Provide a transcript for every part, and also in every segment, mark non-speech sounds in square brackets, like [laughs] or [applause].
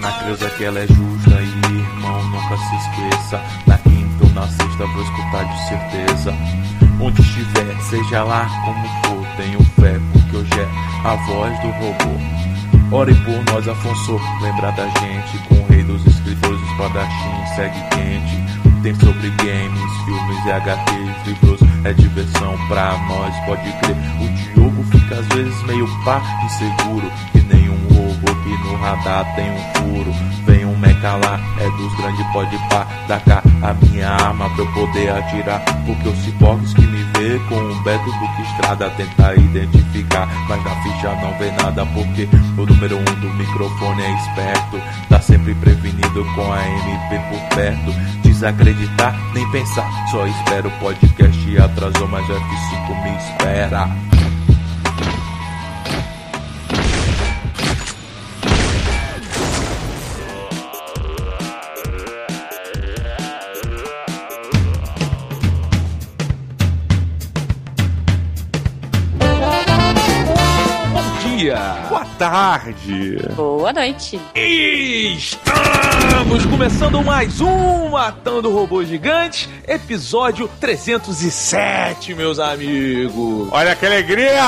na creusa que ela é justa e irmão, nunca se esqueça. Na quinta ou na sexta vou escutar de certeza. Onde estiver, seja lá como for, tenho fé, porque hoje é a voz do robô. Ore por nós, Afonso, lembra da gente, com o rei dos escritores, espadachim, segue quente. Tem sobre games, filmes e HQs, livros, é diversão pra nós, pode crer. O Diogo fica às vezes meio pá, inseguro, que que no radar tem um furo. Vem um meca lá, é dos grandes, pode pá, dá cá a minha arma pra eu poder atirar. Porque os ciborgues que me vê com um Beto Duque Estrada tenta identificar, mas na ficha não vê nada porque o número um do microfone é esperto, tá sempre prevenido com a MP por perto. Desacreditar, nem pensar, só espero o podcast atrasou, mas o F5 me espera. Tarde. Boa noite. Estamos começando mais um Matando Robôs Gigantes, episódio 307, meus amigos. Olha que alegria!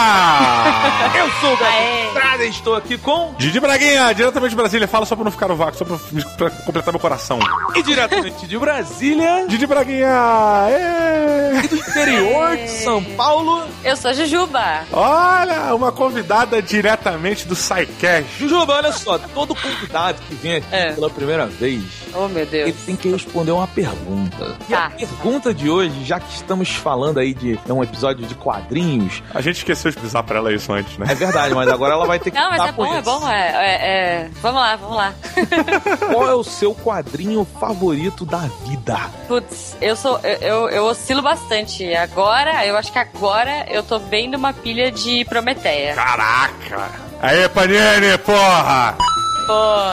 Eu sou o Beto E estou aqui com... Didi Braguinha, diretamente de Brasília. Fala só pra não ficar no vácuo, só pra, pra completar meu coração. E diretamente de Brasília, Didi Braguinha! ê! e do interior de São Paulo, Eu sou a Jujuba. Olha, uma convidada diretamente do SciCast. Jujuba, olha só, todo convidado que vem aqui É. pela primeira vez, Oh, meu ele Deus. tem que responder uma pergunta. E a Tá. pergunta de hoje, já que estamos falando aí de é um episódio de quadrinhos, A gente esqueceu de pisar pra ela isso antes, né? é verdade, mas agora ela vai ter [laughs] que Não, mas dar é bom, é bom. É, é- é- Vamos lá, vamos lá. [laughs] Qual é o seu quadrinho favorito da vida? Putz, eu sou. Eu, eu, eu oscilo bastante. Agora, eu acho que agora eu tô bem numa pilha de Prometeia. Caraca! Aê, Panini, porra!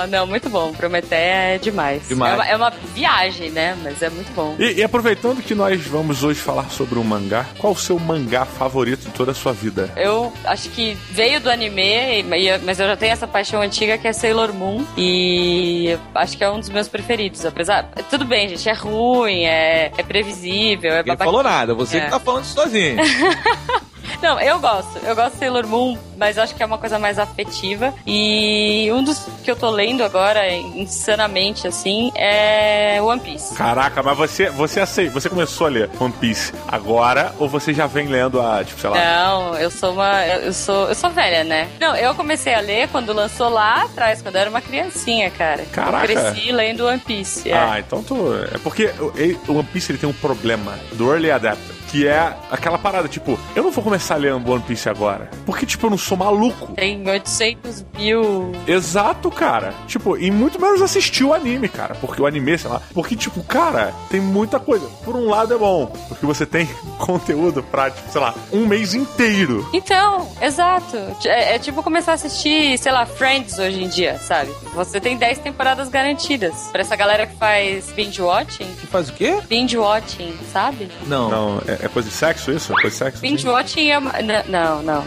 Não, muito bom. Prometeia é demais. Demais. É, uma, é uma viagem, né? Mas é muito bom. E, e aproveitando que nós vamos hoje falar sobre um mangá, qual o seu mangá favorito de toda a sua vida? Eu acho que veio do anime, mas eu já tenho essa paixão antiga que é Sailor Moon. E acho que é um dos meus preferidos. Apesar. Tudo bem, gente, é ruim, é, é previsível, é babaca- falou nada, você É. que tá falando sozinho. [laughs] Não, eu gosto. Eu gosto de Sailor Moon, mas acho que é uma coisa mais afetiva. E um dos que eu tô lendo agora, insanamente, assim, é One Piece. Caraca, mas você, você aceita, você começou a ler One Piece agora ou você já vem lendo a, tipo, sei lá, Não, eu sou uma. Eu sou, eu sou velha, né? Não, eu comecei a ler quando lançou lá atrás, quando eu era uma criancinha, cara. Caraca. Eu cresci lendo One Piece. é. Ah, então tu. É porque o One Piece ele tem um problema do Early Adapter, que é aquela parada, tipo, eu não vou começar lendo One Piece agora. Porque, tipo, eu não sou maluco. Tem 800 mil. Exato, cara. Tipo, e muito menos assistir o anime, cara. Porque o anime, sei lá. Porque, tipo, cara, tem muita coisa. Por um lado é bom, porque você tem [laughs] conteúdo pra, tipo, sei lá, um mês inteiro. Então, exato. É, é tipo começar a assistir, sei lá, Friends hoje em dia, sabe? Você tem 10 temporadas garantidas. Pra essa galera que faz binge watching. Que faz o quê? Binge watching, sabe? Não. Não, é, é coisa de sexo isso? É coisa de sexo? Binge watching é Não, não, não.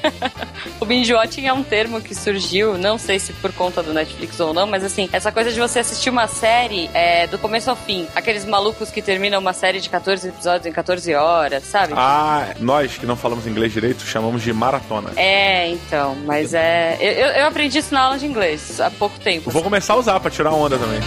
[laughs] o binge watching é um termo que surgiu, não sei se por conta do Netflix ou não, mas assim, essa coisa de você assistir uma série é, do começo ao fim. Aqueles malucos que terminam uma série de 14 episódios em 14 horas, sabe? Ah, nós que não falamos inglês direito chamamos de maratona. É, então, mas é. Eu, eu- aprendi isso na aula de inglês há pouco tempo. Vou começar a usar pra tirar onda também.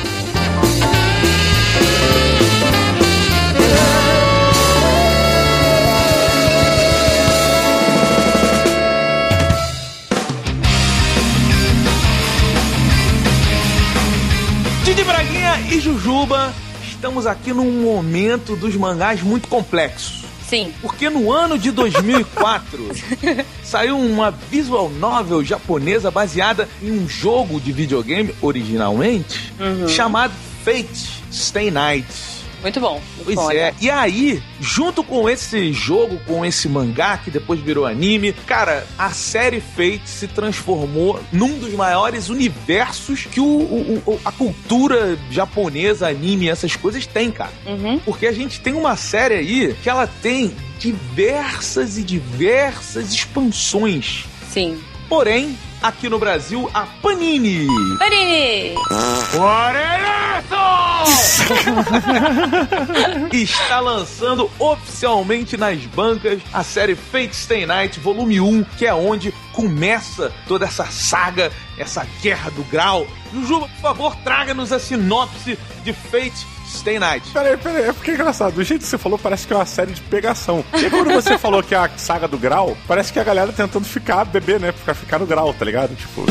E Jujuba, estamos aqui num momento dos mangás muito complexos. Sim. Porque no ano de 2004 [laughs] saiu uma visual novel japonesa baseada em um jogo de videogame originalmente chamado Fate Stay Night. Muito bom. Muito Pois bom, é, e aí, junto com esse jogo, com esse mangá que depois virou anime, cara, a série Fate se transformou num dos maiores universos que o, o- o- a cultura japonesa, anime, essas coisas tem, cara. Uhum. Porque a gente tem uma série aí que ela tem diversas e diversas expansões. Sim. Porém, aqui no Brasil, a Panini. Panini! [laughs] está lançando oficialmente nas bancas a série Fate Stay Night Volume 1, que é onde começa toda essa saga, essa guerra do grau. Jujuba, por favor, traga-nos a sinopse de Fate Stay Night. Peraí, peraí, é porque é engraçado. Do jeito que você falou, parece que é uma série de pegação. E quando você falou que é a saga do grau, parece que a galera tentando ficar bebê, né? Ficar, ficar no grau, tá ligado? Tipo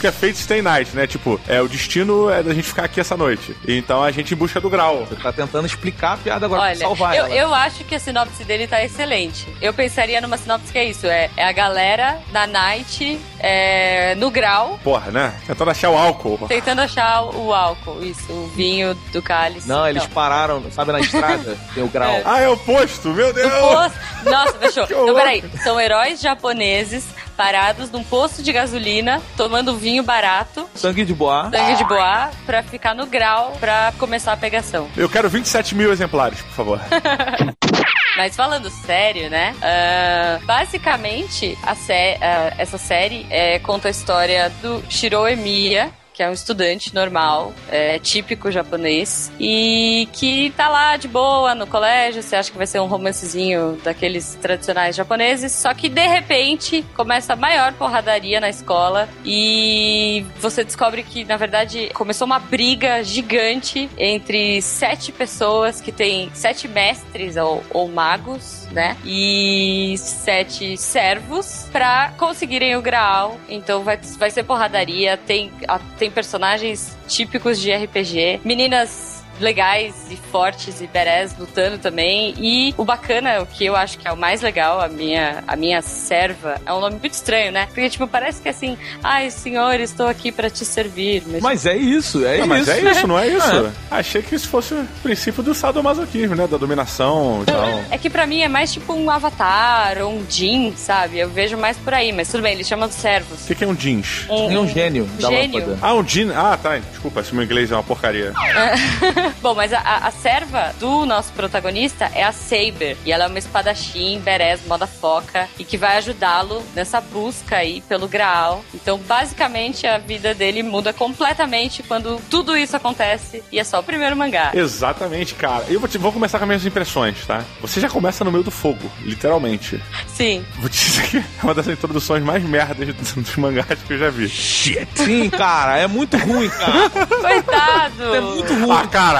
porque é Fate Stay Night, né? Tipo, é o destino é da gente ficar aqui essa noite. Então a gente em busca do grau. Você tá tentando explicar a piada agora Olha, pra salvar eu, ela. eu acho que a sinopse dele tá excelente. Eu pensaria numa sinopse que é isso: é, é a galera da Night é, no grau, Porra, né? Tentando achar o álcool. tentando achar o álcool, isso, o vinho do cálice. Não, eles Então, pararam, sabe, na estrada, [laughs] tem o grau. É. Ah, é o posto, meu Deus! No posto. Nossa, fechou. [laughs] Então, peraí. São heróis japoneses parados num posto de gasolina, tomando vinho barato, Sangue de boa. sangue de boa, pra ficar no grau pra começar a pegação. Eu quero 27 mil exemplares, por favor. [laughs] Mas falando sério, né? ah, basicamente, a sé- ah, essa série é, conta a história do Shiro Emiya. Que é um estudante normal, é, típico japonês, e que tá lá de boa no colégio. Você acha que vai ser um romancezinho daqueles tradicionais japoneses, só que de repente começa a maior porradaria na escola e você descobre que, na verdade, começou uma briga gigante entre sete pessoas que têm sete mestres ou, ou magos, né? E sete servos pra conseguirem o Graal. Então vai, vai ser porradaria. Tem, a- tem personagens típicos de RPG. Meninas legais e fortes e berés lutando também. E o bacana, o que eu acho que é o mais legal, a minha, a minha serva, é um nome muito estranho, né? Porque, tipo, parece que assim, ai, senhor, estou aqui pra te servir. Mas, Mas é isso, é Não, isso. mas é isso, não é isso? É. Achei que isso fosse o princípio do sadomasoquismo, né? Da dominação e tal. É que pra mim é mais tipo um avatar ou um Jin, sabe? Eu vejo mais por aí, mas tudo bem, eles chamam de servos. O que, que é um jeans? É um gênio da Gênio. lâmpada. Ah, um jean. Ah, tá. Desculpa, se meu inglês é uma porcaria. [laughs] [laughs] Bom, mas a, a- a serva do nosso protagonista é a Saber. E ela é uma espadachim, berés, moda foca. E que vai ajudá-lo nessa busca aí pelo Graal. Então, basicamente, a vida dele muda completamente quando tudo isso acontece. E é só o primeiro mangá. Exatamente, cara. Eu vou, te- vou começar com as minhas impressões, tá? Você já começa no meio do fogo, literalmente. Sim. Vou te dizer que é uma das introduções mais merdas dos mangás que eu já vi. Sim, cara, é muito ruim, cara. [laughs] Coitado! É muito ruim. Ah, cara,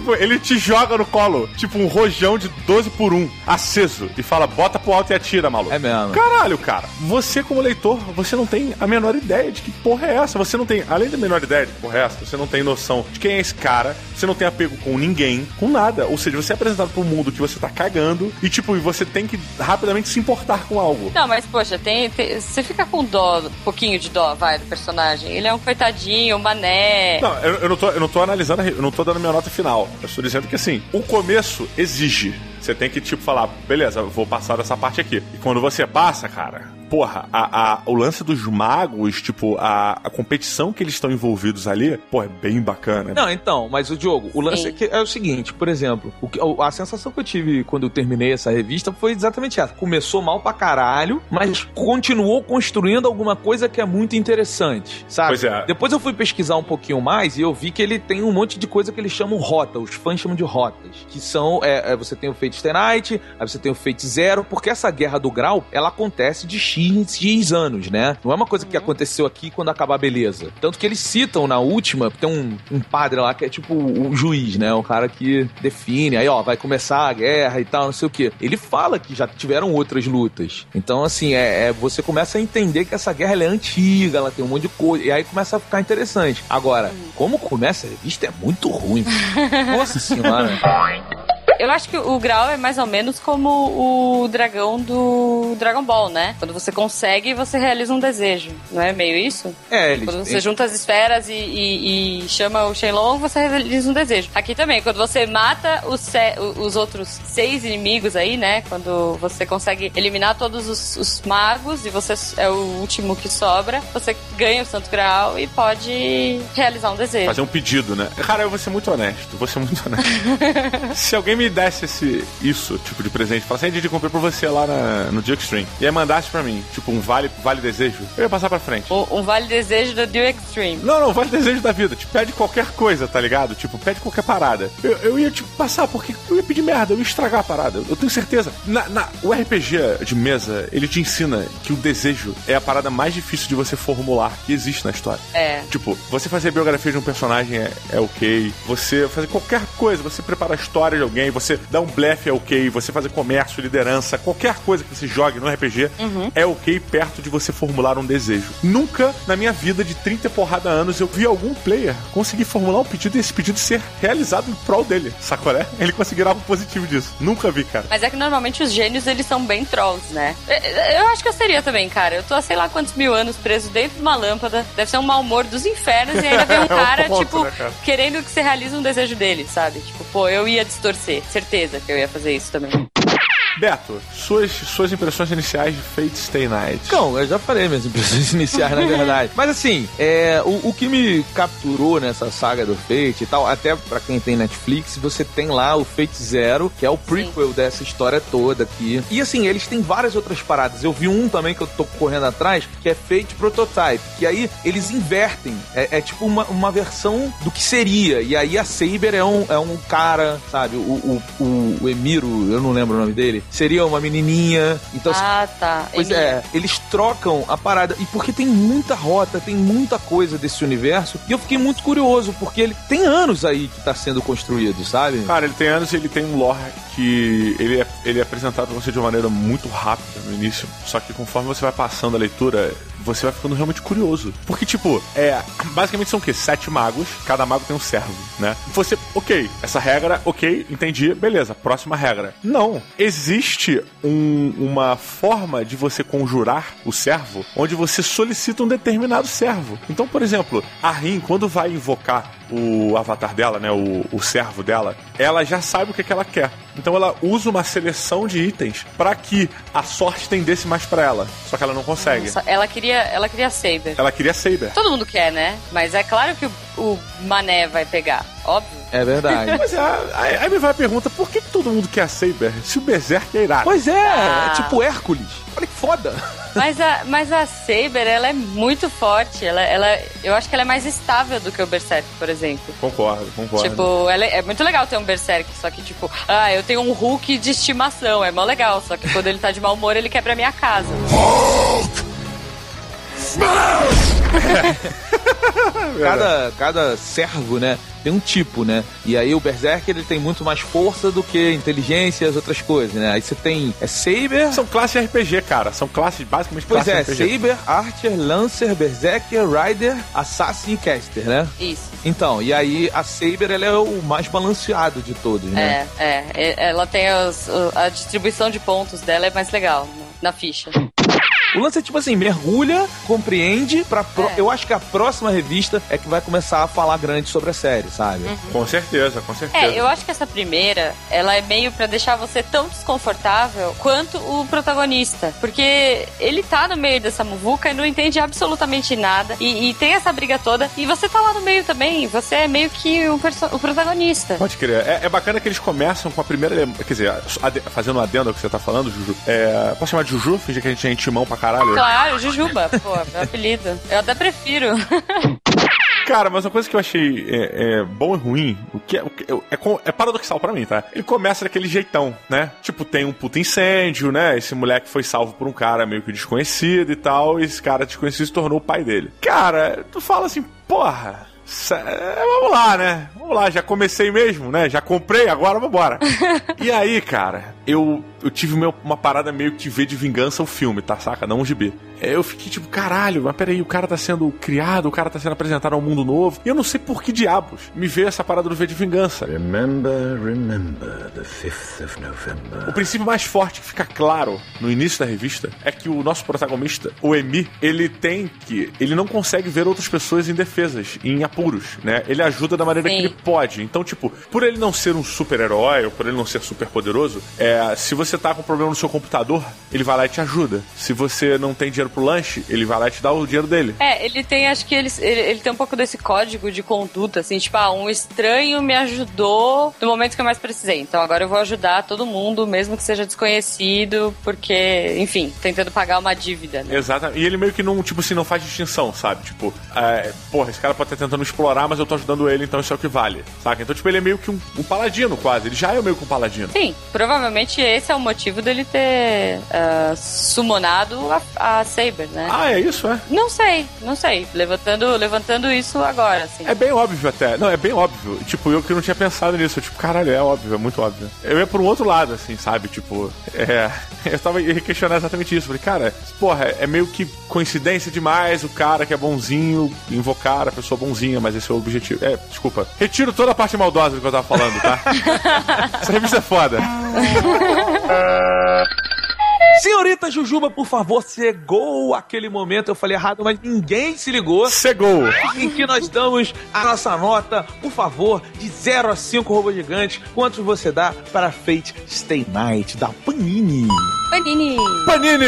tipo, ele te joga no colo, tipo um rojão de 12 por 1, aceso, e fala, bota pro alto e atira, maluco. É mesmo. Caralho, cara. Você, como leitor, você não tem a menor ideia de que porra é essa. Você não tem, além da menor ideia de que porra é essa, você não tem noção de quem é esse cara, você não tem apego com ninguém, com nada. Ou seja, você é apresentado pro mundo que você tá cagando, e tipo, você tem que rapidamente se importar com algo. Não, mas poxa, tem, tem- você fica com dó, um pouquinho de dó, vai, do personagem. Ele é um coitadinho, um mané. Não, eu, eu não tô, eu não tô analisando, eu não tô dando minha nota final. Eu estou dizendo que assim, o começo exige. Você tem que, tipo, falar, beleza, vou passar dessa parte aqui. E quando você passa, cara, porra, a, a- o lance dos magos, tipo, a, a competição que eles estão envolvidos ali, pô, é bem bacana. Não, então, mas o Diogo, o lance é, que é o seguinte, por exemplo, o que- a sensação que eu tive quando eu terminei essa revista foi exatamente essa. Começou mal pra caralho, mas continuou construindo alguma coisa que é muito interessante, sabe? Pois é. Depois eu fui pesquisar um pouquinho mais e eu vi que ele tem um monte de coisa que eles chamam rota, os fãs chamam de rotas, que são, é, é, você tem o Fate Night, aí você tem o Fate Zero, porque essa guerra do grau, ela acontece de X, X anos, né? Não é uma coisa que aconteceu aqui quando acabar a beleza. Tanto que eles citam na última, tem um, um padre lá que é tipo o juiz, né? O cara que define, aí ó, vai começar a guerra e tal, não sei o quê. Ele fala que já tiveram outras lutas. Então, assim, é, é- você começa a entender que essa guerra é antiga, ela tem um monte de coisa, e aí começa a ficar interessante. Agora, como começa a revista é muito ruim. [laughs] Nossa senhora. Eu acho que o Grau é mais ou menos como o dragão do Dragon Ball, né? Quando você consegue, você realiza um desejo. Não é meio isso? É, eles Quando você têm- junta as esferas e, e- e chama o Shenlong, você realiza um desejo. Aqui também, quando você mata os, os outros seis inimigos aí, né? Quando você consegue eliminar todos os, os magos e você é o último que sobra, você ganha o Santo Graal e pode realizar um desejo. Fazer um pedido, né? Cara, eu vou ser muito honesto, vou ser muito [laughs] honesto. Se alguém me me desse esse, isso, tipo, de presente, falasse, assim, de comprei pra você lá na, no Extreme, e aí mandasse pra mim, tipo, um vale, vale desejo, eu ia passar pra frente. Um, um vale desejo do Deal Extreme. Não, não, vale desejo da vida. Te pede qualquer coisa, tá ligado? Tipo, pede qualquer parada. Eu, eu ia, tipo, passar, porque eu ia pedir merda, eu ia estragar a parada. Eu tenho certeza. Na, na, o RPG de mesa, ele te ensina que o desejo é a parada mais difícil de você formular que existe na história. É. Tipo, você fazer a biografia de um personagem é, é ok. Você fazer qualquer coisa, você preparar a história de alguém, você dar um blefe é ok. Você fazer comércio, liderança, qualquer coisa que você jogue no RPG é ok perto de você formular um desejo. Nunca na minha vida de 30 e porrada anos eu vi algum player conseguir formular um pedido e esse pedido ser realizado em prol dele. Sacolé? Ele conseguirá algo positivo disso. Nunca vi, cara. Mas é que normalmente os gênios, eles são bem trolls, né? Eu- Eu acho que eu seria também, cara. Eu tô há sei lá quantos mil anos preso dentro de uma lâmpada. Deve ser um mau humor dos infernos e ainda vem [laughs] um É um cara, ponto, tipo, né, cara? querendo que você realize um desejo dele, sabe? Tipo, pô, eu ia distorcer. Certeza que eu ia fazer isso também. Beto, suas, suas impressões iniciais de Fate Stay Night. Não, eu já falei minhas impressões [laughs] iniciais, na verdade. Mas assim, é, o, o que me capturou nessa saga do Fate e tal, até pra quem tem Netflix, você tem lá o Fate Zero, que é o prequel dessa história toda aqui. E assim, eles têm várias outras paradas. Eu vi um também que eu tô correndo atrás, que é Fate Prototype, que aí eles invertem. É, é tipo uma, uma versão do que seria. E aí a Saber é um, é um cara, sabe? O, o, o, o Emiro, eu não lembro o nome dele, seria uma menininha. Então, ah, tá. Pois Emílio. é, eles trocam a parada. E porque tem muita rota, tem muita coisa desse universo. E eu fiquei muito curioso, porque ele tem anos aí que tá sendo construído, sabe? Cara, ele tem anos e ele tem um lore que ele é, ele é apresentado pra você de uma maneira muito rápida no início. Só que conforme você vai passando a leitura, você vai ficando realmente curioso. Porque, tipo, é. Basicamente são o quê? Sete magos, cada mago tem um servo, né? Você, ok, essa regra, ok, entendi, beleza, próxima regra. Não. Existe um- uma forma de você conjurar o servo onde você solicita um determinado servo. Então, por exemplo, a Rin, quando vai invocar o avatar dela, né, o, o servo dela, ela já sabe o que, que ela quer. Então ela usa uma seleção de itens pra que a sorte tendesse mais pra ela. Só que ela não consegue. Nossa, ela queria, ela queria Saber. Ela queria Saber. Todo mundo quer, né? Mas é claro que o, o Mané vai pegar. Óbvio. É verdade. Mas é, aí aí me vai a pergunta, por que todo mundo quer a Saber se o Berserk é irado? pois é, Ah. é tipo Hércules. Olha que foda. Mas a, mas a Saber, ela é muito forte. Ela, ela, eu acho que ela é mais estável do que o Berserk, por exemplo. Concordo, concordo. Tipo, ela é, é muito legal ter um Berserk, só que, tipo, ah, eu tenho um Hulk de estimação, é mó legal. Só que quando ele tá de mau humor, ele quebra a minha casa. [laughs] [laughs] Cada, cada servo, né, tem um tipo, né? E aí o Berserk ele tem muito mais força do que inteligência e as outras coisas, né? Aí você tem é Saber. São classes RPG, cara. São classes, basicamente, Pois é, RPG. Saber, Archer, Lancer, Berserker, Rider, Assassin e Caster, né? Isso. Então, e aí a Saber ela é o mais balanceado de todos, né? É, é. Ela tem os- a distribuição de pontos dela é mais legal na, na ficha. O lance é tipo assim, mergulha, compreende, pra pro- É. eu acho que a próxima revista é que vai começar a falar grande sobre a série, sabe? Com certeza, com certeza. É, eu acho que essa primeira, ela é meio pra deixar você tão desconfortável quanto o protagonista. Porque ele tá no meio dessa muvuca e não entende absolutamente nada. E, e tem essa briga toda. E você tá lá no meio também. Você é meio que o, o protagonista. Pode crer. É, é bacana que eles começam com a primeira. Quer dizer, fazendo um adendo ao que você tá falando, Juju. É, posso chamar de Juju? Fingir que a gente é intimão pra caralho? Claro, Jujuba, pô, meu apelido. Eu até prefiro. Cara, mas uma coisa que eu achei é, é, bom e ruim, o que é, o que é, é é paradoxal pra mim, tá? Ele começa daquele jeitão, né? Tipo, tem um puta incêndio, né? Esse moleque foi salvo por um cara meio que desconhecido e tal, e esse cara desconhecido se tornou o pai dele. Cara, tu fala assim, porra. sé- Vamos lá, né? Vamos lá, já comecei mesmo, né? Já comprei, agora vambora. [laughs] e aí, cara, eu, eu tive meu- uma parada meio que ver de vingança o filme, tá? Saca? Não um gibi. Eu fiquei tipo, caralho, mas peraí, o cara tá sendo criado, o cara tá sendo apresentado a um mundo novo. E eu não sei por que diabos me veio essa parada do V de vingança. Remember, remember the 5th of November. O princípio mais forte que fica claro no início da revista é que o nosso protagonista, o Emi, ele tem que. Ele não consegue ver outras pessoas indefesas, em apuros, né? Ele ajuda da maneira Sim. que ele pode. Então, tipo, por ele não ser um super-herói ou por ele não ser super poderoso, é, se você tá com problema no seu computador, ele vai lá e te ajuda. Se você não tem dinheiro pro lanche, ele vai lá e te dá o dinheiro dele. É, ele tem, acho que ele, ele, ele tem um pouco desse código de conduta, assim, tipo, ah, um estranho me ajudou no momento que eu mais precisei. Então agora eu vou ajudar todo mundo, mesmo que seja desconhecido, porque, enfim, tentando pagar uma dívida, né? Exato. E ele meio que não, tipo assim, não faz distinção, sabe? Tipo, é, porra, esse cara pode estar tentando explorar, mas eu tô ajudando ele, então isso é o que vale, saca? Então, tipo, ele é meio que um, um paladino, quase. Ele já é meio que um paladino. Sim, provavelmente esse é o motivo dele ter uh, summonado a, a Saber, né? Ah, é isso, é? Não sei, não sei. Levantando, levantando isso agora, assim. É bem óbvio até. Não, é bem óbvio. Tipo, eu que não tinha pensado nisso. Tipo, caralho, é óbvio, é muito óbvio. Eu ia por um outro lado, assim, sabe? Tipo, é. [laughs] Eu tava questionando exatamente isso. Falei, cara, porra, é meio que coincidência demais o cara que é bonzinho invocar a pessoa bonzinha, mas esse é o objetivo. É, desculpa. Retiro toda a parte maldosa do que eu tava falando, tá? Essa revista é foda. [laughs] [laughs] Senhorita Jujuba, por favor, cegou aquele momento. Eu falei errado, mas ninguém se ligou. Cegou. Em que nós damos a nossa nota, por favor, de 0 a 5 robôs gigantes. Quantos você dá para Fate Stay Night da Panini? Panini! Panini!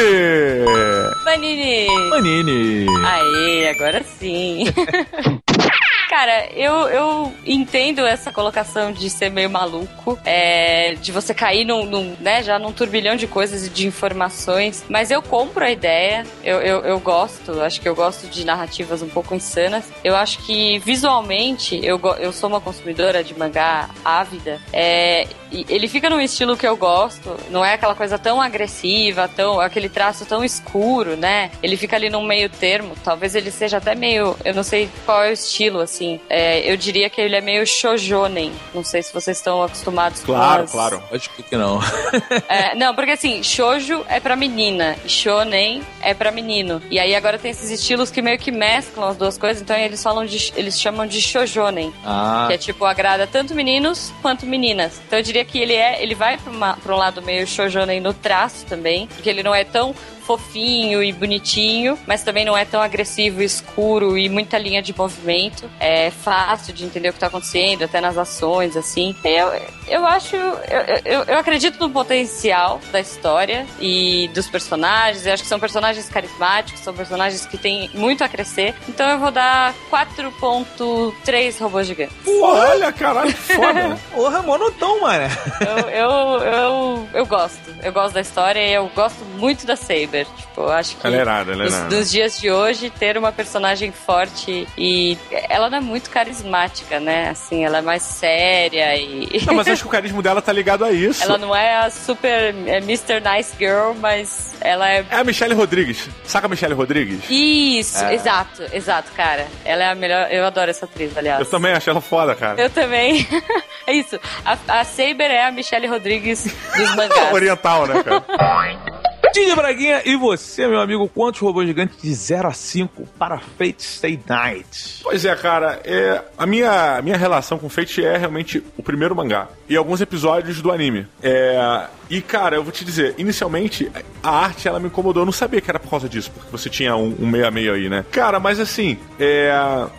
Panini! Panini! Aê, agora sim! [laughs] Cara, eu, eu entendo essa colocação de ser meio maluco, é, de você cair num, num, né, já num turbilhão de coisas e de informações, mas eu compro a ideia, eu, eu, eu, gosto, acho que eu gosto de narrativas um pouco insanas. Eu acho que visualmente, eu, eu sou uma consumidora de mangá ávida, é, ele fica num estilo que eu gosto, não é aquela coisa tão agressiva, tão aquele traço tão escuro, né? Ele fica ali num meio termo, talvez ele seja até meio, eu não sei qual é o estilo, assim, assim. É, eu diria que ele é meio shojonen. Não sei se vocês estão acostumados claro, com as... Claro, Acho que não. [laughs] é, não, porque assim, shoujo é pra menina e shonen é pra menino. E aí agora tem esses estilos que meio que mesclam as duas coisas, então eles falam de, eles chamam de shojonen. Ah. Que é tipo, agrada tanto meninos quanto meninas. Então eu diria que ele é, ele vai pra, uma, pra um lado meio shojonen no traço também, porque ele não é tão fofinho e bonitinho, mas também não é tão agressivo, escuro e muita linha de movimento. É fácil de entender o que está acontecendo, até nas ações, assim. Eu, eu acho. Eu, eu, eu, acredito no potencial da história e dos personagens. Eu acho que são personagens carismáticos, são personagens que têm muito a crescer. Então eu vou dar 4.3 robôs gigantes. Olha, caralho, que foda. Porra, monotão, mano. Eu, eu, eu, eu gosto. Eu gosto da história e eu gosto muito da Saber. Tipo, eu acho que ela é irada, ela é nos, nos, dias de hoje, ter uma personagem forte e ela não é muito carismática, né? Assim, ela é mais séria e. [laughs] Não, mas acho que o carisma dela tá ligado a isso. Ela não é a super é Mr. Nice Girl, mas ela é. É a Michelle Rodrigues. Saca a Michelle Rodrigues? Isso, é. exato, exato, cara. Ela é a melhor. Eu adoro essa atriz, aliás. Eu também acho ela foda, cara. Eu também. [laughs] é isso. A, a Saber é a Michelle Rodrigues dos [laughs] mangás. Oriental, né, cara? Didi Braguinha, e você, meu amigo, quantos robôs gigantes de 0 a 5 para Fate Stay Night? Pois é, cara, é, a minha, minha relação com Fate é realmente o primeiro mangá e alguns episódios do anime. É, e, cara, eu vou te dizer, inicialmente, a arte ela me incomodou. Eu não sabia que era por causa disso, porque você tinha um, um meio a meio aí, né? Cara, mas assim, é,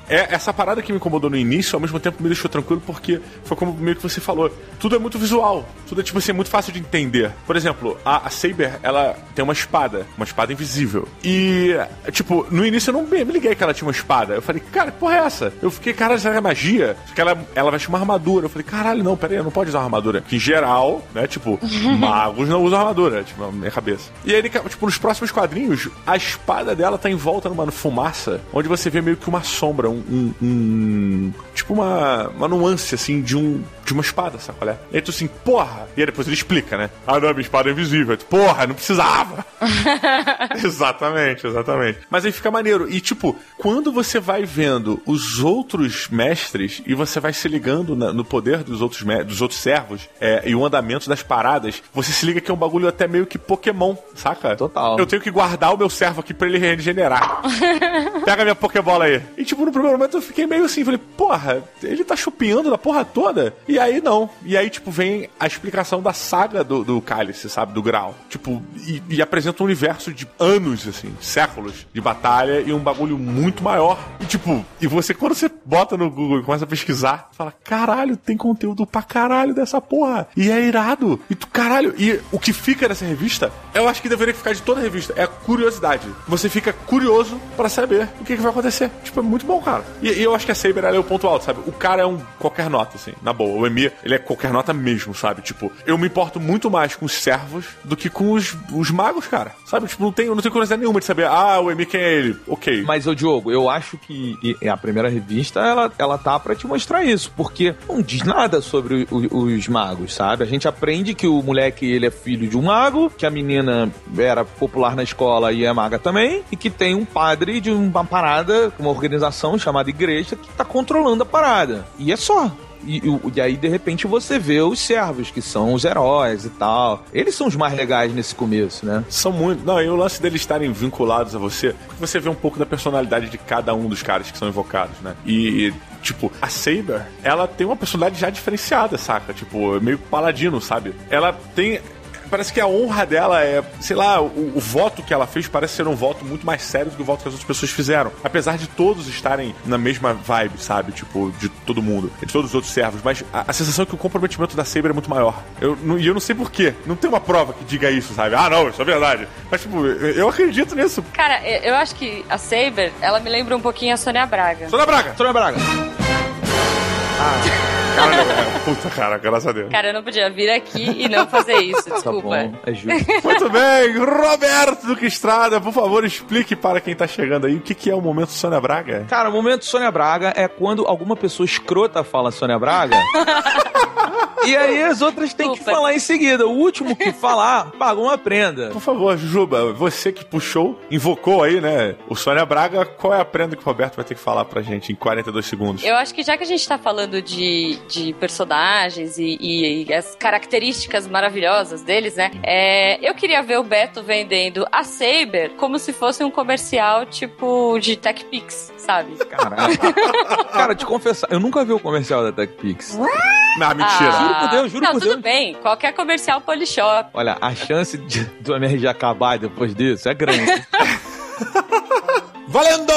é, essa parada que me incomodou no início, ao mesmo tempo me deixou tranquilo, porque foi como meio que você falou. Tudo é muito visual. Tudo é, tipo assim, muito fácil de entender. Por exemplo, a, a Saber, ela tem uma espada, uma espada invisível. E, tipo, no início eu não me, liguei que ela tinha uma espada. Eu falei, cara, que porra é essa? Eu fiquei, caralho, será que é magia? Porque ela, ela vai chamar armadura. Eu falei, caralho, não, pera aí, não pode usar armadura. Que em geral, né, tipo, [laughs] magos não usam armadura, tipo, na minha cabeça. E aí, tipo, nos próximos quadrinhos, a espada dela tá em volta numa fumaça, onde você vê meio que uma sombra, um. um, um tipo, uma, uma nuance, assim, de um. De uma espada, sabe qual é? E aí tu assim, porra! E aí depois ele explica, né? Ah, não, minha espada é invisível. Porra, não precisava! [laughs] exatamente, exatamente. Mas aí fica maneiro. E tipo, quando você vai vendo os outros mestres e você vai se ligando na, no poder dos outros, dos outros servos é, e o andamento das paradas, você se liga que é um bagulho até meio que Pokémon, saca? Total. Eu tenho que guardar o meu servo aqui pra ele regenerar. [laughs] Pega minha Pokébola aí. E tipo, no primeiro momento eu fiquei meio assim, falei, porra, ele tá chupinhando da porra toda? E aí não. E aí, tipo, vem a explicação da saga do, do cálice, sabe? Do grau. Tipo, e, e apresenta um universo de anos, assim, séculos de batalha e um bagulho muito maior. E tipo, e você, quando você bota no Google e começa a pesquisar, fala, caralho, tem conteúdo pra caralho dessa porra. E é irado. E tu, caralho. E o que fica nessa revista, eu acho que deveria ficar de toda revista, é a curiosidade. Você fica curioso pra saber o que, que vai acontecer. Tipo, é muito bom, cara. E, e eu acho que a Saber é o ponto alto, sabe? O cara é um qualquer nota, assim, na boa. O Emir, ele é qualquer nota mesmo, sabe? Tipo, eu me importo muito mais com os servos do que com os, os magos, cara. Sabe? Tipo, não tenho, não tenho curiosidade nenhuma de saber, ah, o Emir quem é ele? Ok. Mas, ô Diogo, eu acho que a primeira revista, ela, ela tá pra te mostrar isso, porque não diz nada sobre o- os magos, sabe? A gente aprende que o moleque, ele é filho de um mago, que a menina era popular na escola e é maga também, e que tem um padre de uma parada, uma organização chamada igreja, que tá controlando a parada. E é só. E, e- aí, de repente, você vê os servos, que são os heróis e tal. Eles são os mais legais nesse começo, né? São muito. Não, e o lance deles estarem vinculados a você, porque você vê um pouco da personalidade de cada um dos caras que são invocados, né? E. Tipo, a Saber, ela tem uma personalidade já diferenciada, saca? Tipo, meio paladino, sabe? Ela tem. Parece que a honra dela é, sei lá, o, o voto que ela fez parece ser um voto muito mais sério do que o voto que as outras pessoas fizeram. Apesar de todos estarem na mesma vibe, sabe? Tipo, de todo mundo, de todos os outros servos. Mas a, a sensação é que o comprometimento da Saber é muito maior. Eu, não- e eu não sei porquê. Não tem uma prova que diga isso, sabe? Ah, não, isso é verdade. Mas, tipo, eu, acredito nisso. Cara, eu eu acho que a Saber, ela me lembra um pouquinho a Sônia Braga. Sônia Braga! Sônia Braga. Cara, é, puta cara, graças a Deus. Cara, eu não podia vir aqui e não fazer isso, Tá desculpa. bom, é justo. Muito bem, Roberto Duque Estrada, por favor, explique para quem tá chegando aí o que, que é o momento Sônia Braga. Cara, o momento Sônia Braga é quando alguma pessoa escrota fala Sônia Braga. [laughs] e aí as outras têm que falar em seguida. O último que falar, paga uma prenda. Por favor, Juba, você que puxou, invocou aí, né, o Sônia Braga, qual é a prenda que o Roberto vai ter que falar pra gente em 42 segundos? Eu acho que já que a gente tá falando de, de personagens e, e- e as características maravilhosas deles, né? É, eu queria ver o Beto vendendo a Saber como se fosse um comercial tipo de Tech Pix, sabe? Caraca. Cara, te confessar, eu nunca vi o comercial da TechPix. Ah, mentira. Juro por Deus, juro Não, por tudo Deus. bem. Qualquer comercial Polishop. Olha, a chance de, do MRG acabar depois disso é grande. [laughs] Valendo!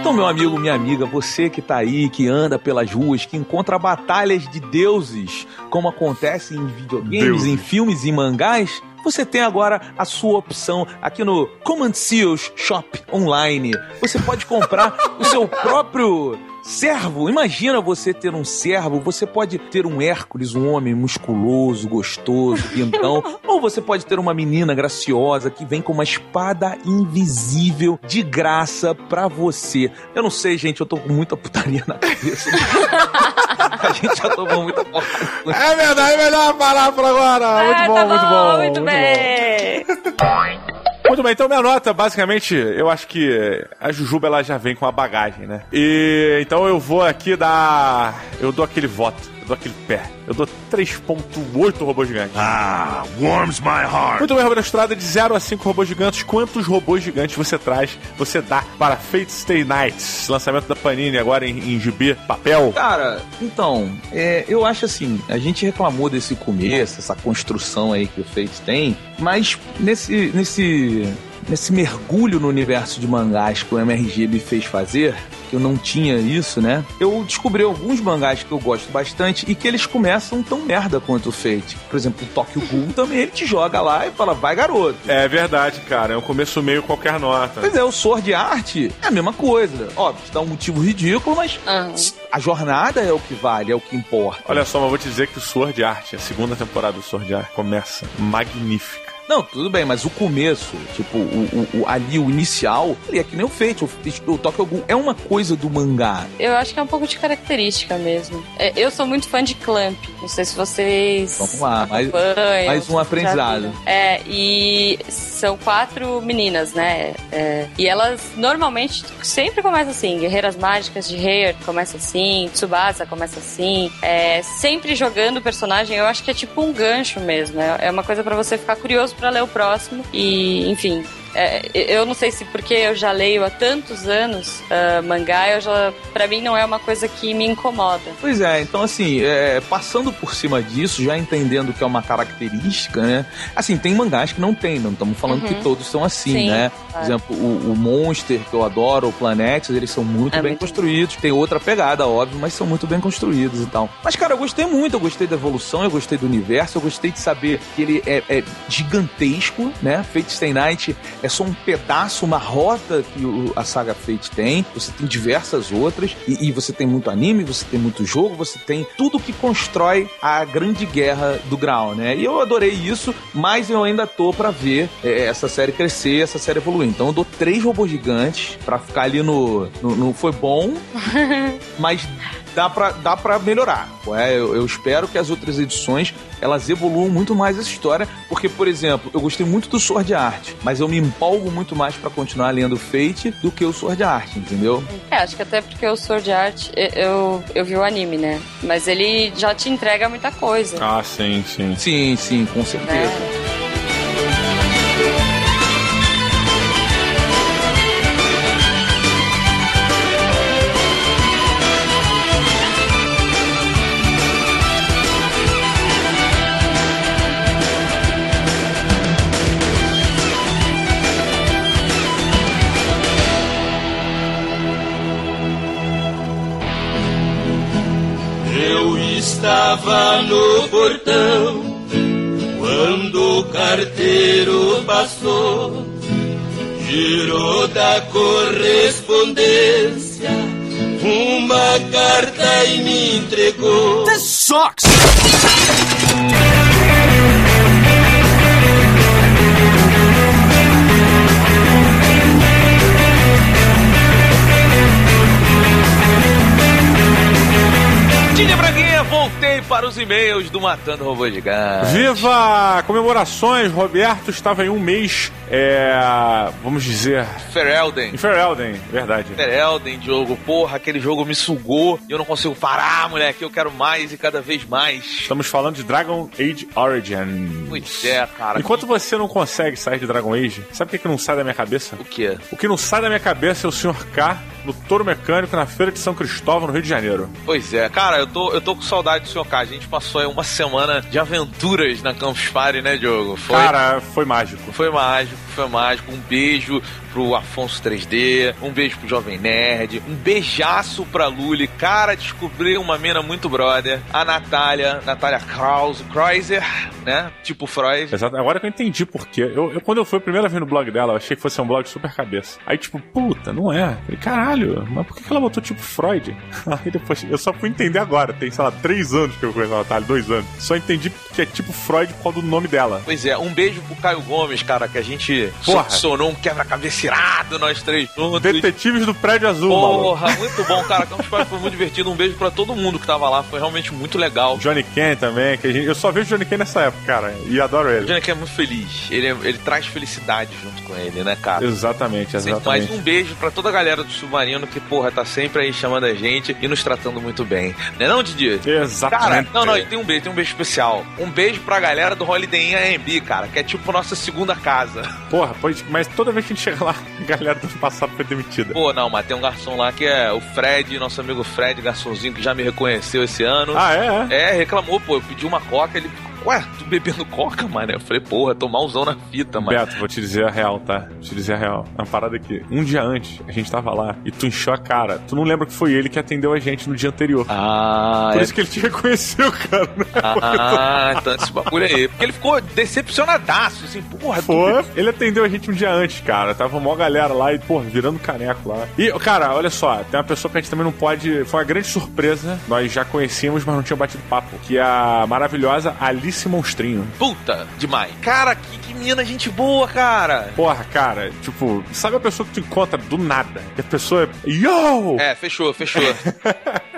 Então, meu amigo, minha amiga, você que tá aí, que anda pelas ruas, que encontra batalhas de deuses, como acontece em videogames, Deuses. em filmes e mangás, você tem agora a sua opção aqui no Command Seals Shop Online. Você pode comprar o seu [laughs] próprio servo. Imagina você ter um servo, você pode ter um Hércules, um homem musculoso, gostoso, [laughs] então, ou você pode ter uma menina graciosa que vem com uma espada invisível de graça pra você. Eu não sei, gente, eu tô com muita putaria na cabeça. [laughs] A gente já tomou muita porrada. É verdade, melhor parar por agora. Muito Ah, bom, tá muito bom. Muito, bem. [laughs] Muito bem, então minha nota, basicamente, eu acho que a Jujuba ela já vem com a bagagem, né? E então eu vou aqui dar. Eu dou aquele voto, dou aquele pé. Eu dou 3,8 robôs gigantes. Ah, warms my heart. Muito bem, Roberto Estrada, de 0 a 5 robôs gigantes, quantos robôs gigantes você traz, você dá para Fate Stay Nights, lançamento da Panini agora em, em GB, papel? Cara, então, é, eu acho assim, a gente reclamou desse começo, essa construção aí que o Fate tem, mas nesse, nesse, nesse mergulho no universo de mangás que o MRG me fez fazer, que eu não tinha isso, né? Eu descobri alguns mangás que eu gosto bastante e que eles começam tão merda quanto o Fate. Por exemplo, o Tokyo Ghoul [laughs] também, ele te joga lá e fala, vai garoto. É verdade, cara, é um começo meio qualquer nota. Pois é, o Sword Art é a mesma coisa. Óbvio, te dá um motivo ridículo, mas Aham. a jornada é o que vale, é o que importa. Olha só, mas eu vou te dizer que o Sword Art, a segunda temporada do Sword Art, começa magnífica. Não, tudo bem, mas o começo, tipo, o, o- o- ali, o inicial, ele é que nem o Fate. O, o Tokyo Ghoul é uma coisa do mangá. Eu acho que é um pouco de característica mesmo. É, eu sou muito fã de Clamp. Não sei se vocês. Vamos lá, mais- mais um aprendizado. É, e são quatro meninas, né? É, e elas normalmente sempre começam assim: Guerreiras Mágicas de Hair começa assim, Tsubasa começa assim. É, sempre jogando o personagem, eu acho que é tipo um gancho mesmo. É, é uma coisa pra você ficar curioso pra ler o próximo. E, enfim, é, eu não sei se porque eu já leio há tantos anos uh, mangá, eu já, pra mim não é uma coisa que me incomoda. Pois é, então assim, é, passando por cima disso, já entendendo que é uma característica, né? Assim, tem mangás que não tem, não estamos falando uhum. que todos são assim, Sim, né? Por é. exemplo, o, o, Monster, que eu adoro, o Planet, eles são muito é bem muito construídos. Tem outra pegada, óbvio, mas são muito bem construídos e tal. Mas, cara, eu gostei muito, eu gostei da evolução, eu gostei do universo, eu gostei de saber que ele é, é gigantesco, né? Fate Stay Night é só um pedaço, uma rota que o, a saga Fate tem. Você tem diversas outras, e, e você tem muito anime, você tem muito jogo, você tem tudo que constrói a grande guerra do Grau, né? E eu adorei isso, mas eu ainda tô para ver é, essa série crescer, essa série evoluir. Então eu dou três robôs gigantes para ficar ali no, no, no foi bom, [laughs] mas dá pra, dá pra melhorar. É, eu, eu, espero que as outras edições elas evoluam muito mais essa história, porque, por exemplo, eu gostei muito do Sword Art, mas eu me empolgo muito mais para continuar lendo Fate do que o Sword Art, entendeu? É, acho que até porque o Sword Art, eu, eu vi o anime, né? Mas ele já te entrega muita coisa. Ah, sim, sim. Sim, sim, com certeza. É. estava no portão quando o carteiro passou, girou da correspondência uma carta e me entregou. This sucks! Braguinha, voltei para os e-mails do Matando Robô Gigante. Viva! Comemorações! Roberto estava em um mês, é, vamos dizer... Ferelden. Em Ferelden, verdade. Ferelden, jogo. Porra, aquele jogo me sugou e eu não consigo parar, moleque. Eu quero mais e cada vez mais. Estamos falando de Dragon Age Origin. Pois é, cara. Enquanto você não consegue sair de Dragon Age, sabe o que, que não sai da minha cabeça? O quê? O que não sai da minha cabeça é o Sr. K no Touro Mecânico na Feira de São Cristóvão, no Rio de Janeiro. Pois é, cara, eu tô, eu tô com saudade do Sr. K. A gente passou aí uma semana de aventuras na Campus Party, né, Diogo? Foi... Cara, foi mágico. Foi mágico, foi mágico. Um beijo pro Afonso 3D, um beijo pro Jovem Nerd, um beijaço pra Luli. Cara, descobri uma mina muito brother. A Natália, Natália Krause, Kreuser, né? Tipo Freud. Exato. Agora que eu entendi por quê. Eu, eu, quando eu fui a primeira vez no blog dela, eu achei que fosse um blog super cabeça. Aí, tipo, puta, não é. Falei, caralho, mas por que ela botou tipo Freud? [laughs] Aí depois, eu só fui entender agora. Tem, sei lá, três anos que eu conheço a Natália, dois anos. Só entendi que é tipo Freud por causa do nome dela. Pois é, um beijo pro Caio Gomes, cara, que a gente sonou um quebra-cabeça irado, nós três juntos. Detetives do Prédio Azul, Porra, maluco. muito bom, cara. Campus Party foi muito divertido. Um beijo pra todo mundo que tava lá. Foi realmente muito legal. Johnny Ken também, que a gente, eu só vejo Johnny Ken nessa época, cara. E adoro ele. O Johnny Ken é muito feliz. Ele, é, ele traz felicidade junto com ele, né, cara? Exatamente, exatamente. Mais um beijo pra toda a galera do Submarino que, porra, tá sempre aí chamando a gente e nos tratando muito bem. Né não, Didi? Exatamente. Cara, não, não, e tem um beijo, tem um beijo especial. Um beijo pra galera do Holiday Inn AMB, cara, que é tipo nossa segunda casa. Porra, pois, mas toda vez que a gente chega lá, a galera do passado foi demitida. Pô, não, mas tem um garçom lá que é o Fred, nosso amigo Fred, garçomzinho, que já me reconheceu esse ano. Ah, é? É, é reclamou, pô, eu pedi uma coca, ele ué, tu bebendo coca, mano? Eu falei, porra, tô malzão na fita, mano. Beto, vou te dizer a real, tá? Vou te dizer a real. Uma parada aqui. Um dia antes, a gente tava lá e tu encheu a cara. Tu não lembra que foi ele que atendeu a gente no dia anterior. Ah, Por é... isso que ele te reconheceu, cara. Né? Ah, então esse bagulho aí. Porque ele ficou decepcionadaço, assim, porra. Foi. Tu... Ele atendeu a gente um dia antes, cara. Tava uma galera lá e, porra, virando caneco lá. E, cara, olha só, tem uma pessoa que a gente também não pode. Foi uma grande surpresa. Nós já conhecíamos, mas não tinha batido papo. Que é a maravilhosa Alice Monstrinho. Puta, demais. Cara, que, que mina gente boa, cara. Porra, cara, tipo, sabe a pessoa que tu encontra do nada? Que a pessoa é. Yo! É, fechou, fechou. [laughs]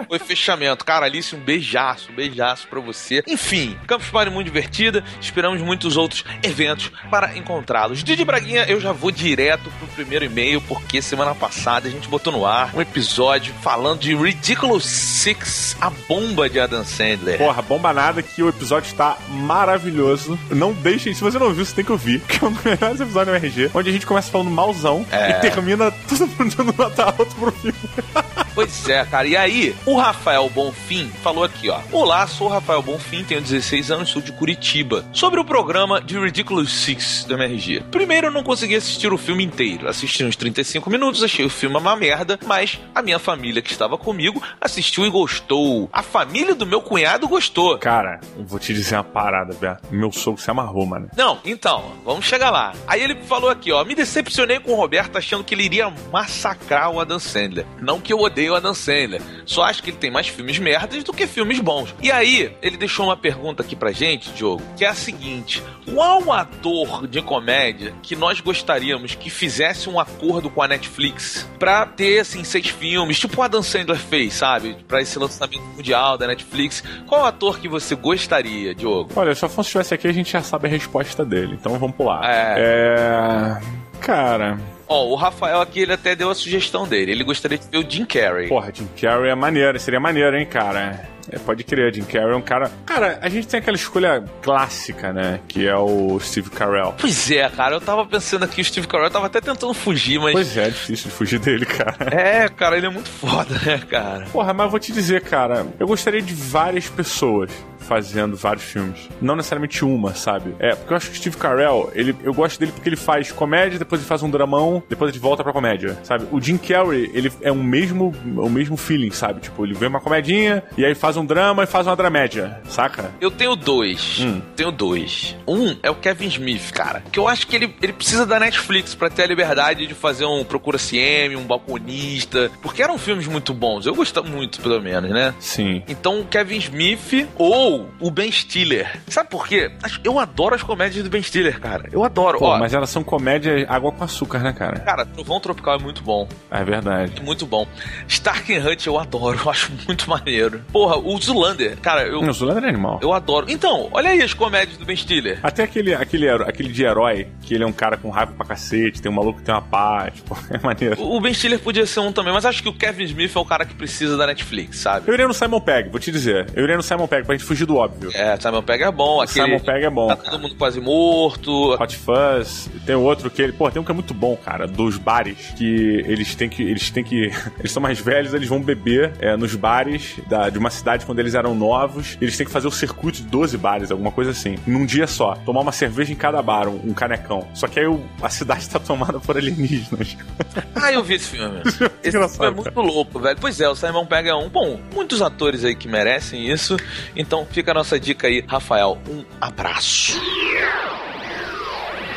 Foi fechamento. Cara, Alice, um beijaço, um beijaço pra você. Enfim, Campus Party muito divertida. Esperamos muitos outros eventos para encontrá-los. Didi Braguinha, eu já vou direto pro primeiro e-mail, porque semana passada a gente botou no ar um episódio falando de Ridiculous Six, a bomba de Adam Sandler. Porra, bomba nada que o episódio está maravilhoso. Não deixem, se você não viu, você tem que ouvir, que é um dos melhores episódios do RG, onde a gente começa falando malzão É. e termina todo mundo dando nota alta pro filme. [laughs] Pois é, cara. E aí, o Rafael Bonfim falou aqui, ó. Olá, sou o Rafael Bonfim, tenho 16 anos, sou de Curitiba. Sobre o programa de Ridiculous Six do MRG. Primeiro, eu não consegui assistir o filme inteiro. Assisti uns 35 minutos, achei o filme uma merda, mas a minha família que estava comigo assistiu e gostou. A família do meu cunhado gostou. Cara, vou te dizer uma parada. Meu sogro se amarrou, mano. Não, então, vamos chegar lá. Aí ele falou aqui, ó, me decepcionei com o Roberto achando que ele iria massacrar o Adam Sandler. Não que eu odeio o Adam Sandler, só acho que ele tem mais filmes merdas do que filmes bons. E aí, ele deixou uma pergunta aqui pra gente, Diogo, que é a seguinte: qual ator de comédia que nós gostaríamos que fizesse um acordo com a Netflix pra ter, assim, seis filmes, tipo o Adam Sandler fez, sabe? Pra esse lançamento mundial da Netflix. Qual ator que você gostaria, Diogo? Olha, se o Afonso estivesse aqui, a gente já sabe a resposta dele. Então vamos pular. É. É. Cara. Ó, o Rafael aqui, ele até deu a sugestão dele. Ele gostaria de ver o Jim Carrey. Porra, Jim Carrey é maneiro. Seria maneiro, hein, cara? É, pode crer, Jim Carrey é um cara. Cara, a gente tem aquela escolha clássica, né? Que é o Steve Carell. Pois é, cara, eu tava pensando aqui, o Steve Carell tava até tentando fugir, mas. Pois é, é difícil de fugir dele, cara. É, cara, ele é muito foda, né, cara? Porra, mas eu vou te dizer, cara, eu gostaria de várias pessoas fazendo vários filmes. Não necessariamente uma, sabe? É, porque eu acho que o Steve Carell, ele, eu gosto dele porque ele faz comédia, depois ele faz um dramão, depois ele volta pra comédia, sabe? O Jim Carrey, ele é o mesmo, o mesmo feeling, sabe? Tipo, ele vê uma comedinha, e aí faz um drama e faz uma dramédia, saca? Eu tenho dois. Hum. Tenho dois. Um é o Kevin Smith, cara. Que eu acho que ele, ele precisa da Netflix pra ter a liberdade de fazer um Procura CM, um Balconista. Porque eram filmes muito bons. Eu gostava muito, pelo menos, né? Sim. Então, o Kevin Smith ou o Ben Stiller. Sabe por quê? Eu adoro as comédias do Ben Stiller, cara. Eu adoro. Pô, Ó, mas elas são comédia água com açúcar, né, cara? Cara, Trovão Tropical é muito bom. É verdade. Muito bom. Stark and Hunt eu adoro, [laughs] eu acho muito maneiro. Porra, o Zulander, cara, eu, O Zulander é animal. eu adoro. Então, olha aí as comédias do Ben Stiller. Até aquele, aquele, aquele de herói, que ele é um cara com raiva pra cacete, tem um maluco que tem uma pá, [laughs] tipo, é maneiro. O Ben Stiller podia ser um também, mas acho que o Kevin Smith é o cara que precisa da Netflix, sabe? Eu iria no Simon Pegg, vou te dizer. Eu iria no Simon Pegg pra gente fugir do óbvio. É, Simon Pegg é bom. Aquele, Simon Pegg é bom, Tá cara. todo mundo quase morto. Hot Fuzz, tem outro que ele, pô, tem um que é muito bom, cara, dos bares, que eles têm que, eles têm que, [laughs] eles são mais velhos, eles vão beber é, nos bares da, de uma cidade quando eles eram novos, eles têm que fazer o circuito de 12 bares, alguma coisa assim, num dia só, tomar uma cerveja em cada bar, um, um canecão. Só que aí o- a cidade [laughs] tá tomada por alienígenas. [laughs] Ah, eu vi esse filme. Esse filme é muito louco, velho. Pois é, o Simon Pegg é um. Bom, muitos atores aí que merecem isso. Então fica a nossa dica aí, Rafael. Um abraço.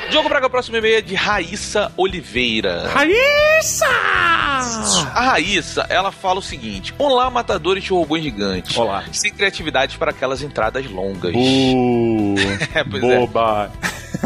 Diogo Braga, próximo e-mail é de Raíssa Oliveira. Raíssa! A Raíssa, ela fala o seguinte: Olá, matadores de robôs gigantes. Olá. Sem criatividade para aquelas entradas longas. Uh, [laughs] É, pois é.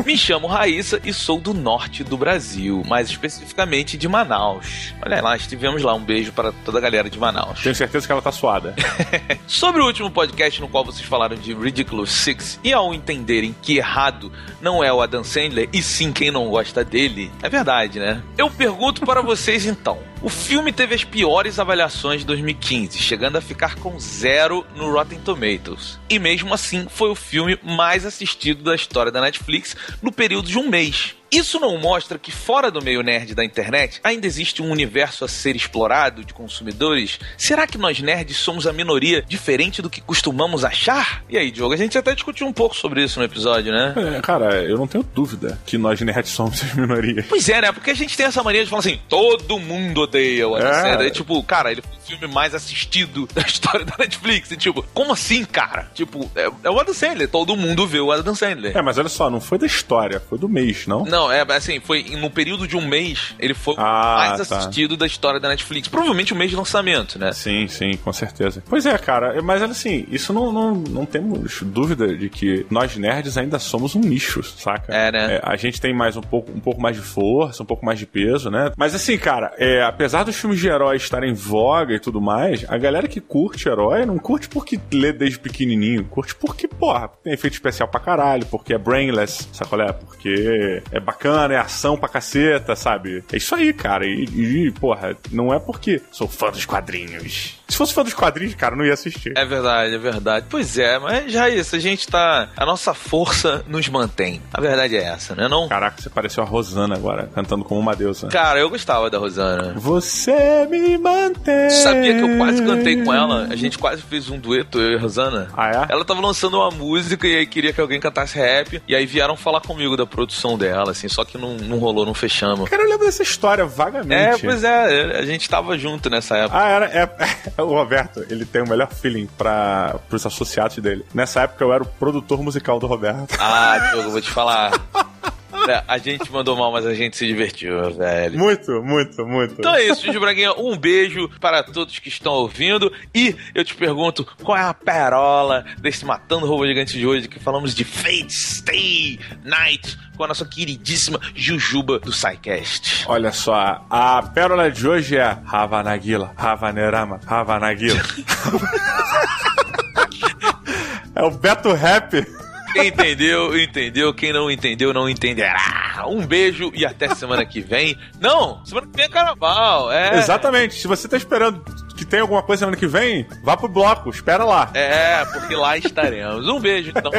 Me chamo Raíssa e sou do norte do Brasil, mais especificamente de Manaus. Olha lá, estivemos lá. Um beijo para toda a galera de Manaus. Tenho certeza que ela tá suada. [laughs] Sobre o último podcast no qual vocês falaram de Ridiculous Six, e ao entenderem que errado não é o Adam Sandler, e sim quem não gosta dele, é verdade, né? Eu pergunto para vocês então. O filme teve as piores avaliações de 2015, chegando a ficar com zero no Rotten Tomatoes. E mesmo assim, foi o filme mais assistido da história da Netflix no período de um mês. Isso não mostra que fora do meio nerd da internet ainda existe um universo a ser explorado de consumidores? Será que nós nerds somos a minoria diferente do que costumamos achar? E aí, Diogo, a gente até discutiu um pouco sobre isso no episódio, né? É, cara, eu não tenho dúvida que nós nerds somos as minorias. Pois é, né? Porque a gente tem essa mania de falar assim, todo mundo odeia o Adam É. Sandler. E, tipo, cara, ele foi o filme mais assistido da [laughs] história da Netflix. E tipo, como assim, cara? Tipo, é, é o Adam Sandler, todo mundo vê o Adam Sandler. É, mas olha só, não foi da história, foi do mês, não? Não, é assim, foi no período de um mês, ele foi o Ah, mais tá. assistido da história da Netflix. Provavelmente o mês de lançamento, né? Sim, sim, com certeza. Pois é, cara, mas assim, isso não, não, não temos dúvida de que nós nerds ainda somos um nicho, saca? É, né? a gente tem mais um pouco, um pouco mais de força, um pouco mais de peso, né? Mas assim, cara, é, apesar dos filmes de heróis estarem em voga e tudo mais, a galera que curte herói não curte porque lê desde pequenininho, curte porque, porra, tem efeito especial pra caralho, porque é brainless, sabe qual é? Porque é bacana, é ação pra caceta, sabe? É isso aí, cara. E, e porra, não é porque sou fã dos quadrinhos. Se fosse fã dos quadrinhos, cara, não ia assistir. É verdade, é verdade. Pois é, mas já isso, a gente tá. A nossa força nos mantém. A verdade é essa, né? Não? Caraca, você pareceu a Rosana agora, cantando como uma deusa. Cara, eu gostava da Rosana. Você me mantém. Sabia que eu quase cantei com ela? A gente quase fez um dueto, eu e a Rosana. Ah, é? Ela tava lançando uma música e aí queria que alguém cantasse rap. E aí vieram falar comigo da produção dela, assim, só que não, não rolou, não fechamos. Cara, eu lembro dessa história vagamente. É, pois é, a gente tava junto nessa época. Ah, era. É, [laughs] [laughs] o Roberto, ele tem o melhor feeling para pros associados dele. Nessa época eu era o produtor musical do Roberto. Ah, Diogo, eu vou te falar. [laughs] É, a gente mandou mal, mas a gente se divertiu, velho. Muito, muito, muito. Então é isso, Gigi Braguinha. Um beijo para todos que estão ouvindo. E eu te pergunto, qual é a perola desse Matando Roubo Gigante de hoje que falamos de Fate Stay Night com a nossa queridíssima Jujuba do SciCast? Olha só, a pérola de hoje é Havanagila, Havanerama, Havanagila. [laughs] é o Beto Rap. Quem entendeu, entendeu. Quem não entendeu, não entenderá. Um beijo e até semana que vem. Não, semana que vem é carnaval. É. Exatamente. Se você tá esperando que tem alguma coisa semana que vem, vá pro bloco, espera lá. É, porque lá estaremos. Um beijo, então,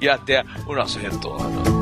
e até o nosso retorno.